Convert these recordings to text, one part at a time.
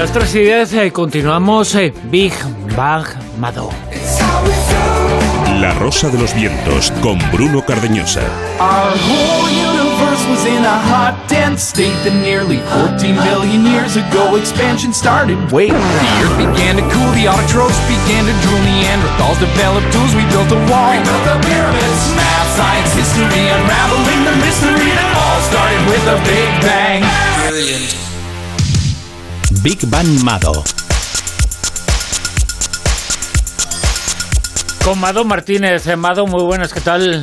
Las tres ideas y continuamos. eh, Big Bang Mado. La Rosa de los Vientos con Bruno Cardeñosa. Our whole universe was in a hot, dense state that nearly 14 billion years ago expansion started. Wait, the earth began to cool, the autotrophs began to drool, Neanderthals developed tools, we built a wall. We built the pyramids. Math, science, history, unraveling the mystery that all started with a big bang. Brilliant. Big Bang Mado. Con Mado Martínez. Eh, Mado, muy buenas, ¿qué tal?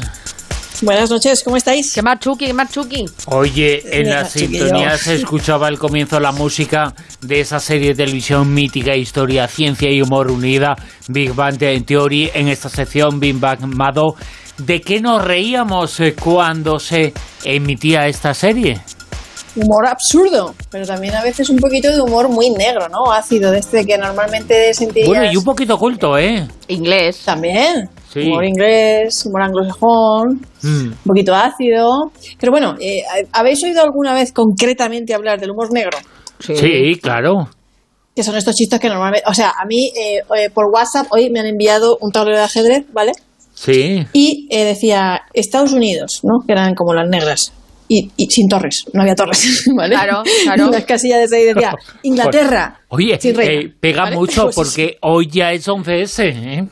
Buenas noches, ¿cómo estáis? ¿Qué más Chucky? ¿Qué más Chucky? Oye, en Mira, la sintonía se escuchaba al comienzo la música de esa serie de televisión mítica, historia, ciencia y humor unida, Big Bang Theory, en esta sección Big Bang Mado. ¿De qué nos reíamos eh, cuando se emitía esta serie? Humor absurdo, pero también a veces un poquito de humor muy negro, ¿no? Ácido, de este que normalmente sentirías... Bueno, y un poquito oculto, ¿eh? Inglés. También. Sí. Humor inglés, humor anglosajón, Mm. un poquito ácido. Pero bueno, eh, ¿habéis oído alguna vez concretamente hablar del humor negro? Sí, claro. Que son estos chistes que normalmente... O sea, a mí eh, eh, por WhatsApp hoy me han enviado un tablero de ajedrez, ¿vale? Sí. Y eh, decía Estados Unidos, ¿no? Que eran como las negras. Y, y sin torres, no había torres, ¿vale? Claro, claro. Las casillas de seis decía Inglaterra. Oye, sin reina, eh, pega ¿vale? mucho Pues porque hoy ya es 11S, ¿eh?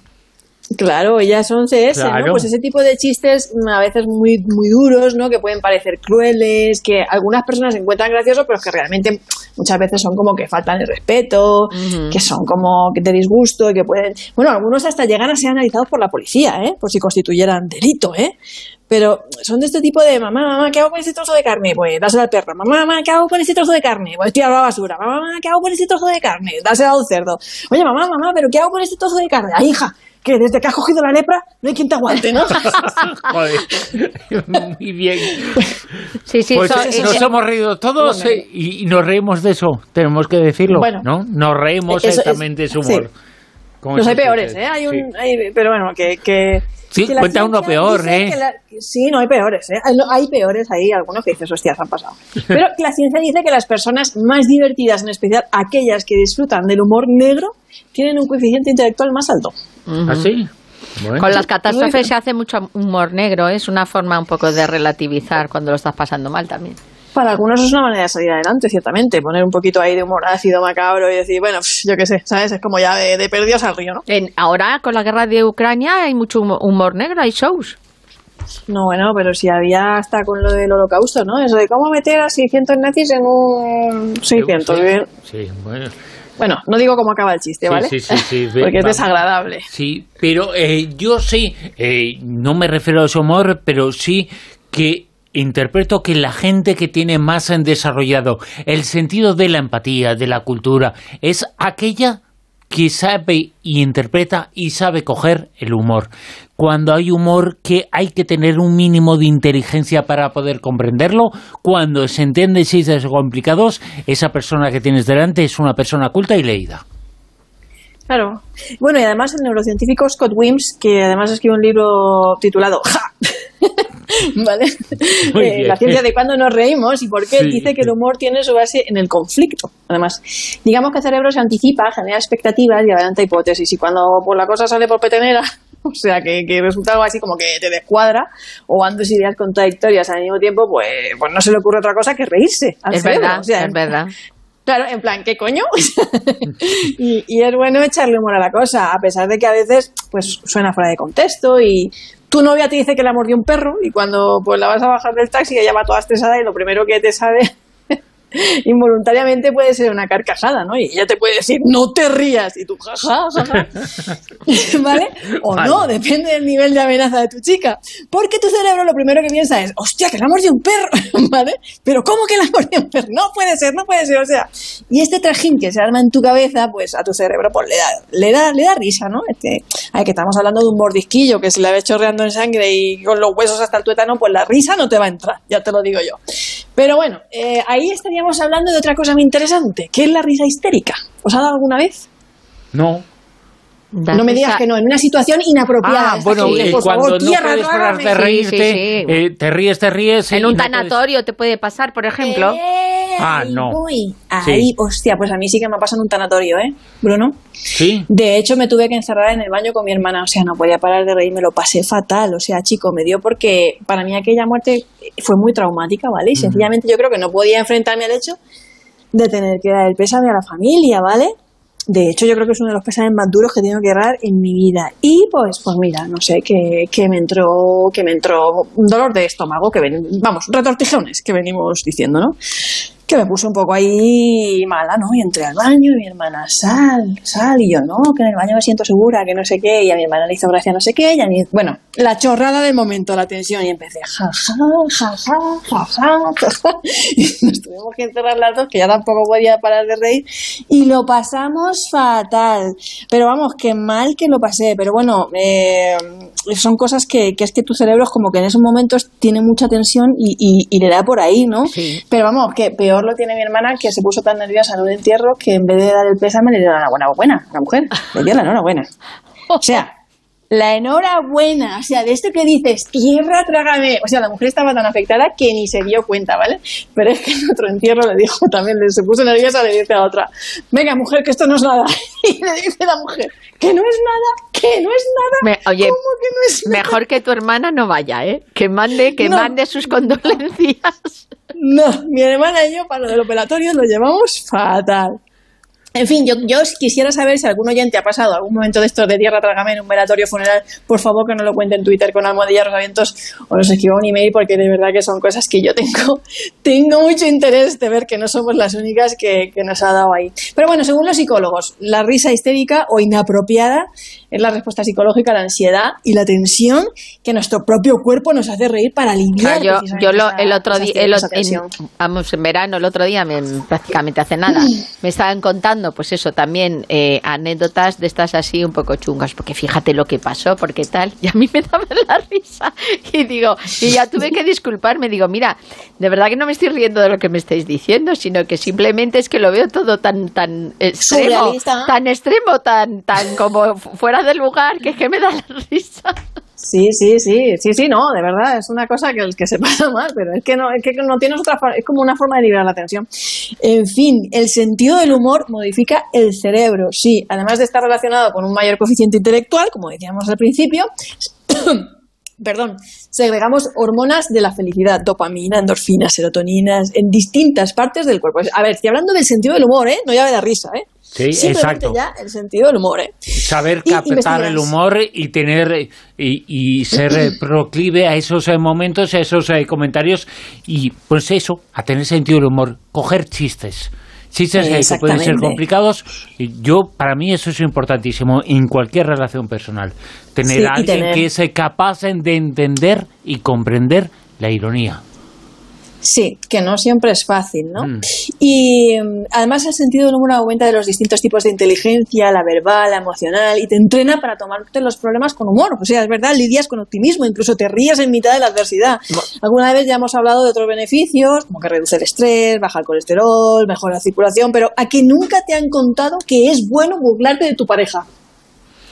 Claro, ellas son CS, Claro. ¿no? Pues ese tipo de chistes mm, a veces muy, muy duros, ¿no? Que pueden parecer crueles, que algunas personas encuentran graciosos, pero que realmente muchas veces son como que faltan el respeto, que son como que de disgusto y que pueden... Bueno, algunos hasta llegan a ser analizados por la policía, ¿eh? Por si constituyeran delito, ¿eh? Pero son de este tipo de, mamá, mamá, ¿qué hago con ese trozo de carne? Pues dáselo al perro. Mamá, mamá, ¿qué hago con ese trozo de carne? Pues tirar a la basura. Mamá, mamá, ¿qué hago con ese trozo de carne? Dáselo a un cerdo. Oye, mamá, mamá, ¿pero qué hago con ese trozo de carne? Ay, hija, que desde que has cogido la lepra no hay quien te aguante, ¿no? Joder. Muy bien. Sí, sí, Pues so- eh, nos hemos reído todos eh, y, nos reímos de eso, tenemos que decirlo, Bueno. ¿no? Nos reímos es- exactamente de ese humor. Como Los hay peores. ¿eh? Hay un, Sí. hay- pero bueno, que... que Sí, que la cuenta uno ciencia peor, dice ¿eh? que la- sí, no, hay peores, ¿eh? Hay, hay peores ahí, algunos que dices, hostias, han pasado. Pero la ciencia dice que las personas más divertidas, en especial aquellas que disfrutan del humor negro, tienen un coeficiente intelectual más alto. ¿Ah, sí? Bueno. Con las catástrofes se hace mucho humor negro, ¿eh? es una forma un poco de relativizar cuando lo estás pasando mal también. Para algunos es una manera de salir adelante, ciertamente. Poner un poquito ahí de humor ácido, macabro y decir, bueno, yo qué sé, ¿sabes? Es como ya de, de perdidos al río, ¿no? En, ahora, con la guerra de Ucrania, hay mucho humo- humor negro, hay shows. No, bueno, pero si había hasta con lo del holocausto, ¿no? Eso de cómo meter a 600 nazis en un 600. bien. Sí, bueno. Bueno, no digo cómo acaba el chiste, ¿vale? sí, sí, sí, Porque es desagradable. Sí, pero eh, yo sí, eh, no me refiero a ese humor, pero sí que interpreto que la gente que tiene más desarrollado el sentido de la empatía, de la cultura, es aquella que sabe y interpreta y sabe coger el humor. Cuando hay humor que hay que tener un mínimo de inteligencia para poder comprenderlo, cuando se entiende chistes complicados, esa persona que tienes delante es una persona culta y leída. Claro. Bueno, y además el neurocientífico Scott Wims, que además escribe un libro titulado ¡Ja! ¿Vale? Eh, la ciencia de cuándo nos reímos y por qué Sí. dice que el humor tiene su base en el conflicto. Además, digamos que el cerebro se anticipa, genera expectativas y adelanta hipótesis. Y cuando pues, la cosa sale por petenera, o sea, que, que resulta algo así como que te descuadra, o andas ideas contradictorias al mismo tiempo, pues, pues no se le ocurre otra cosa que reírse. al Es cerebro. verdad, O sea, es verdad. Claro, en plan, ¿qué coño? y, y es bueno echarle humor a la cosa, a pesar de que a veces pues suena fuera de contexto y tu novia te dice que la mordió un perro y cuando pues la vas a bajar del taxi ella va toda estresada y lo primero que te sale involuntariamente puede ser una carcajada, ¿no? Y ella te puede decir, no te rías, y tú, jaja, jaja. ¿Vale? O no, depende del nivel de amenaza de tu chica. Porque tu cerebro lo primero que piensa es, hostia, que la mordió un perro, ¿vale? Pero ¿cómo que la mordió un perro? No puede ser, no puede ser, o sea. Y este trajín que se arma en tu cabeza, pues a tu cerebro pues le da, le da, le da risa, ¿no? Este, ay, que estamos hablando de un mordisquillo que se le ve chorreando en sangre y con los huesos hasta el tuétano, pues la risa no te va a entrar, ya te lo digo yo. Pero bueno, eh, ahí estaríamos hablando de otra cosa muy interesante, que es la risa histérica. ¿Os ha dado alguna vez? No. No me digas que no, en una situación inapropiada. Ah, bueno, por cuando favor, no tierra, puedes parar de reírte, Sí, sí, sí. eh, te ríes, te ríes. En un no puedes- tanatorio te puede pasar, por ejemplo. Eh, Ah, no. Ahí, hostia, pues a mí sí que me ha pasado en un tanatorio, ¿eh, Bruno? Sí. De hecho, me tuve que encerrar en el baño con mi hermana, o sea, no podía parar de reír, me lo pasé fatal, o sea, chico, me dio porque para mí aquella muerte fue muy traumática, ¿vale? Y sencillamente yo creo que no podía enfrentarme al hecho de tener que dar el pésame a la familia, ¿vale? De hecho, yo creo que es uno de los pésames más duros que he tenido que dar en mi vida. Y pues, pues mira, no sé, que, que me entró, que me entró un dolor de estómago, que ven, vamos, retortijones que venimos diciendo, ¿no? que me puso un poco ahí mala, ¿no? Y entré al baño y mi hermana, sal, sal, y yo, no, que en el baño me siento segura, que no sé qué, y a mi hermana le hizo gracia no sé qué, y a mí, bueno, la chorrada del momento, la tensión, y empecé, ja, ja, ja, ja, y nos tuvimos que encerrar las dos, que ya tampoco podía parar de reír, y lo pasamos fatal, pero vamos, qué mal que lo pasé, pero bueno, eh, son cosas que, que, es que tu cerebro es como que en esos momentos tiene mucha tensión y, y le da por ahí, ¿no? Sí. Pero vamos, que lo tiene mi hermana, que se puso tan nerviosa en un entierro que en vez de dar el pésame le dio la enhorabuena a la mujer. Le dio la enhorabuena. O sea, la enhorabuena. O sea, de esto que dices, tierra, trágame. O sea, la mujer estaba tan afectada que ni se dio cuenta, ¿vale? Pero es que en otro entierro le dijo también, se puso nerviosa, le dice a otra, venga, mujer, que esto no es nada. Y le dice la mujer, que no es nada, que no es nada. Me- oye, ¿Cómo que no es nada? Mejor que tu hermana no vaya, ¿eh? Que mande, que No. mande sus condolencias. No, mi hermana y yo para lo del operatorio lo llevamos fatal. En fin, yo, yo quisiera saber si algún oyente ha pasado algún momento de estos de tierra trágame en un velatorio funeral, por favor que no lo cuente en Twitter con almohadilla Rosavientos o nos escriba un email porque de verdad que son cosas que yo tengo, tengo mucho interés de ver que no somos las únicas que, que nos ha dado ahí. Pero bueno, según los psicólogos, la risa histérica o inapropiada es la respuesta psicológica a la ansiedad y la tensión que nuestro propio cuerpo nos hace reír para aliviar. Claro, yo, lo- el otro día, el en- vamos, en verano, el otro día, me- prácticamente hace nada, me estaban contando, pues eso, también eh, anécdotas de estas así un poco chungas, porque fíjate lo que pasó, porque tal, y a mí me daba la risa, y digo, y ya tuve que disculparme, digo, mira, de verdad que no me estoy riendo de lo que me estáis diciendo, sino que simplemente es que lo veo todo tan, tan extremo, Surrealista. tan extremo, tan, tan como fu- fuera del lugar, que es que me da la risa. Sí, sí, sí, sí, sí, no, de verdad, es una cosa que el que se pasa mal, pero es que no, es que no tienes otra forma, es como una forma de liberar la tensión. En fin, el sentido del humor modifica el cerebro, sí, además de estar relacionado con un mayor coeficiente intelectual, como decíamos al principio, perdón, segregamos hormonas de la felicidad, dopamina, endorfinas, serotoninas, en distintas partes del cuerpo. A ver, estoy hablando del sentido del humor, ¿eh? No ya la risa, ¿eh? Sí, Simplemente exacto. ya el sentido del humor, ¿eh? Saber Y captar el humor y tener eh, y, y ser eh, proclive a esos eh, momentos, a esos comentarios y pues eso, a tener sentido del humor, coger chistes. Chistes eh, que pueden ser complicados. Yo, para mí, eso es importantísimo en cualquier relación personal. Tener Sí, a alguien tener- que es capaz de entender y comprender la ironía. Sí, que no siempre es fácil, ¿no? Mm. Y mm, además el sentido del humor aumenta de los distintos tipos de inteligencia, la verbal, la emocional, y te entrena para tomarte los problemas con humor. O sea, es verdad, lidias con optimismo, incluso te ríes en mitad de la adversidad. Alguna vez ya hemos hablado de otros beneficios, como que reduce el estrés, baja el colesterol, mejora la circulación, pero a que nunca te han contado que es bueno burlarte de tu pareja.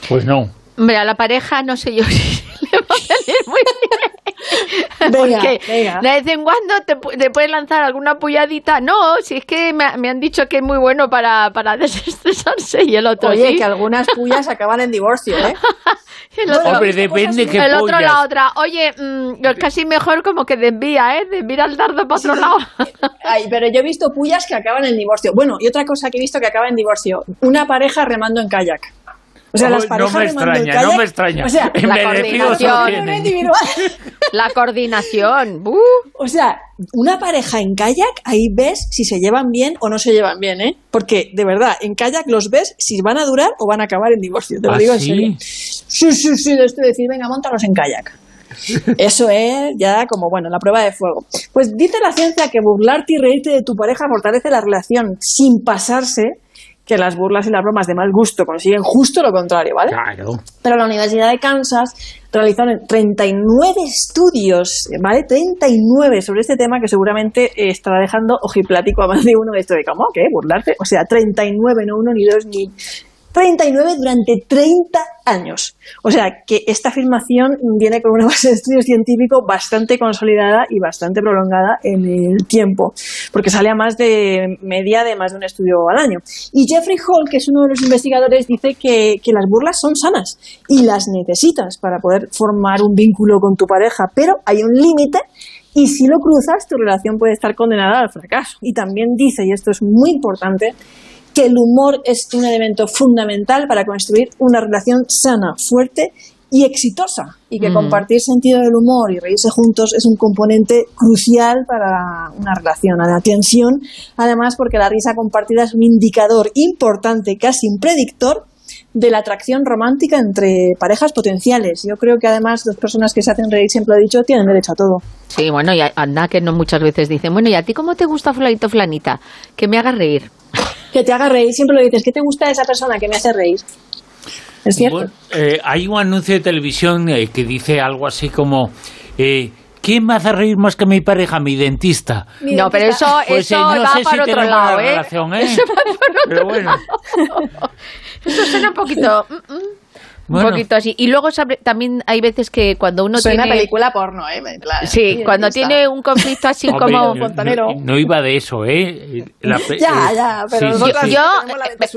Pues no. Hombre, a la pareja no sé yo si le va a venir muy bien. Venga, Porque venga. de vez en cuando te, te puedes lanzar alguna pulladita. No, si es que me, ha- me han dicho que es muy bueno para, para desestresarse y el otro Oye, sí. que algunas puyas acaban en divorcio, ¿eh? El otro, Hombre, depende qué el otro la otra. Oye, mm, es casi mejor como que desvía, ¿eh? Desvía el dardo para otro lado. Ay, pero yo he visto pullas que acaban en divorcio. Bueno, y otra cosa que he visto que acaba en divorcio, una pareja remando en kayak. O sea, las no parejas me remando en extraña, no me extraña. O sea, Me la coordinación. La coordinación. ¡uh! O sea, una pareja en kayak, ahí ves si se llevan bien o no se llevan bien, ¿eh? Porque, de verdad, en kayak los ves si van a durar o van a acabar en divorcio. Te lo ¿Ah, digo en sí? serio. Sí, sí, sí, de esto de decir, venga, montanos en kayak. Eso es ya como, bueno, la prueba de fuego. Pues dice la ciencia que burlarte y reírte de tu pareja fortalece la relación sin pasarse que las burlas y las bromas de mal gusto consiguen justo lo contrario, ¿vale? Claro. Pero la Universidad de Kansas realizó 39 estudios, ¿vale? 39 sobre este tema que seguramente estará dejando ojiplático a más de uno de esto de ¿cómo? ¿Qué? ¿Burlarte? O sea, 39, no uno, ni dos, ni, 39 durante 30 años. O sea que esta afirmación viene con una base de estudio científico bastante consolidada y bastante prolongada en el tiempo, porque sale a más de media de más de un estudio al año. Y Jeffrey Hall, que es uno de los investigadores, dice que, que las burlas son sanas y las necesitas para poder formar un vínculo con tu pareja, pero hay un límite y si lo cruzas, tu relación puede estar condenada al fracaso. Y también dice, y esto es muy importante, que el humor es un elemento fundamental para construir una relación sana, fuerte y exitosa. Y que compartir sentido del humor y reírse juntos es un componente crucial para una relación. La atención, además, porque la risa compartida es un indicador importante, casi un predictor, de la atracción romántica entre parejas potenciales. Yo creo que además dos personas que se hacen reír, siempre lo he dicho, tienen derecho a todo. Sí, bueno, y anda que no muchas veces dicen, bueno, ¿y a ti cómo te gusta fulanito flanita? Que me haga reír. Que te haga reír, siempre lo dices, ¿qué te gusta de esa persona que me hace reír? Es cierto. Bueno, eh, hay un anuncio de televisión eh, que dice algo así como... Eh, ¿Quién me hace reír más que mi pareja? Mi dentista. Mi no, pero eso. Pues, eso eh, no va sé si para otro lado, ¿eh? relación, ¿eh? Eso va para otro Pero bueno. lado. Eso suena un poquito... Bueno. Un poquito así. Y luego sabe- también hay veces que cuando uno tiene... película porno, ¿eh? Claro. Sí, cuando tiene un conflicto así Hombre, como... no- fontanero. No, no iba de eso, ¿eh? La pe- Ya, eh, ya, pero sí, sí, nosotras sí. Yo,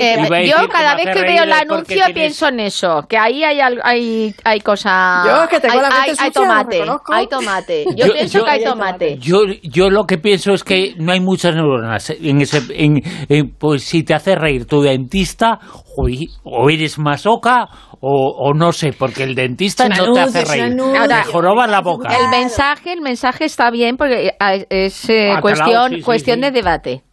eh, yo cada vez que veo el anuncio tienes- pienso en eso, que ahí hay hay, hay cosa... Yo es que tengo hay, la mente hay- tomate, hay tomate. Yo, Yo- pienso yo- que hay tomate. Yo, yo lo que pienso es que no hay muchas neuronas en ese, en, en- pues si te hace reír tu dentista, joy, o eres masoca o, o no sé, porque el dentista no te anuncio, hace reír. Ahora, te joroba la boca. El mensaje, el mensaje está bien porque eh, es eh, calado, cuestión, sí, sí, cuestión sí. de debate.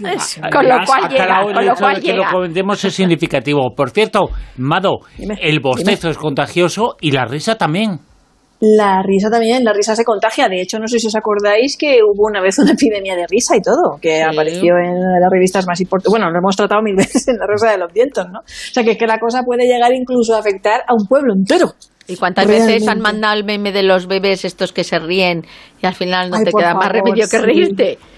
Ah, con lo cual llega, con lo cual que llega. lo comentemos es significativo. Por cierto, Mado, Dime, el bostezo es contagioso y la risa también. La risa también, la risa se contagia. De hecho, no sé si os acordáis que hubo una vez una epidemia de risa y todo, que Sí. apareció en las revistas más importantes. Bueno, lo hemos tratado mil veces en la Rosa de los Vientos, ¿no? O sea, que, que la cosa puede llegar incluso a afectar a un pueblo entero. ¿Y cuántas veces han mandado el meme de los bebés estos que se ríen y al final no Ay, te queda más remedio que reírte? Sí,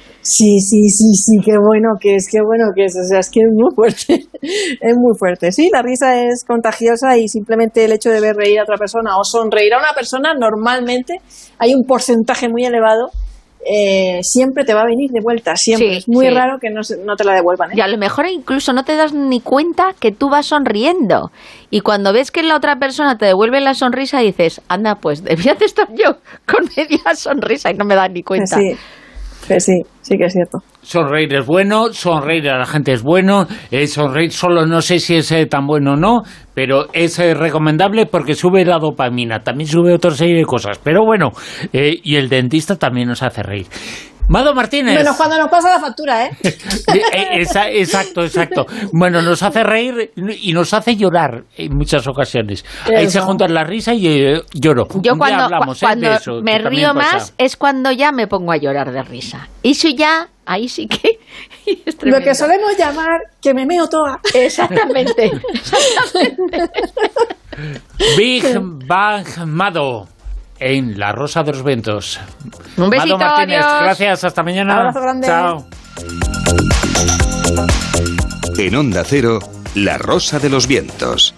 sí, sí, sí, qué bueno que es, qué bueno que es. O sea, es que es muy fuerte. es muy fuerte. Sí, la risa es contagiosa y simplemente el hecho de ver reír a otra persona o sonreír a una persona, normalmente hay un porcentaje muy elevado. eh, siempre te va a venir de vuelta, siempre. Sí, es muy sí. raro que no, te la devuelvan. ¿eh? Y a lo mejor incluso no te das ni cuenta que tú vas sonriendo. Y cuando ves que la otra persona te devuelve la sonrisa, dices, anda, pues debía de estar yo con media sonrisa y no me das ni cuenta. sí, sí, sí que es cierto. Sonreír es bueno, sonreír a la gente es bueno, eh, sonreír solo no sé si es eh, tan bueno o no, pero es eh, recomendable porque sube la dopamina, también sube otra serie de cosas, pero bueno, y el dentista también nos hace reír. Mado Martínez. Menos cuando nos pasa la factura, ¿eh? Eh, eh, esa- exacto, exacto. Bueno, nos hace reír y nos hace llorar en muchas ocasiones. Ahí Eso. se juntan la risa y eh, lloro. Yo cuando, hablamos, eh, cuando de eso, me río pasa. más es cuando ya me pongo a llorar de risa. Y eso ya, ahí sí que es Lo que solemos llamar que me meo toda. Exactamente. Big Bang Mado en La Rosa de los Ventos. Un besito, Mado Martínez, adiós. gracias, hasta mañana. Abrazo grande. Chao. En Onda Cero, La Rosa de los Vientos.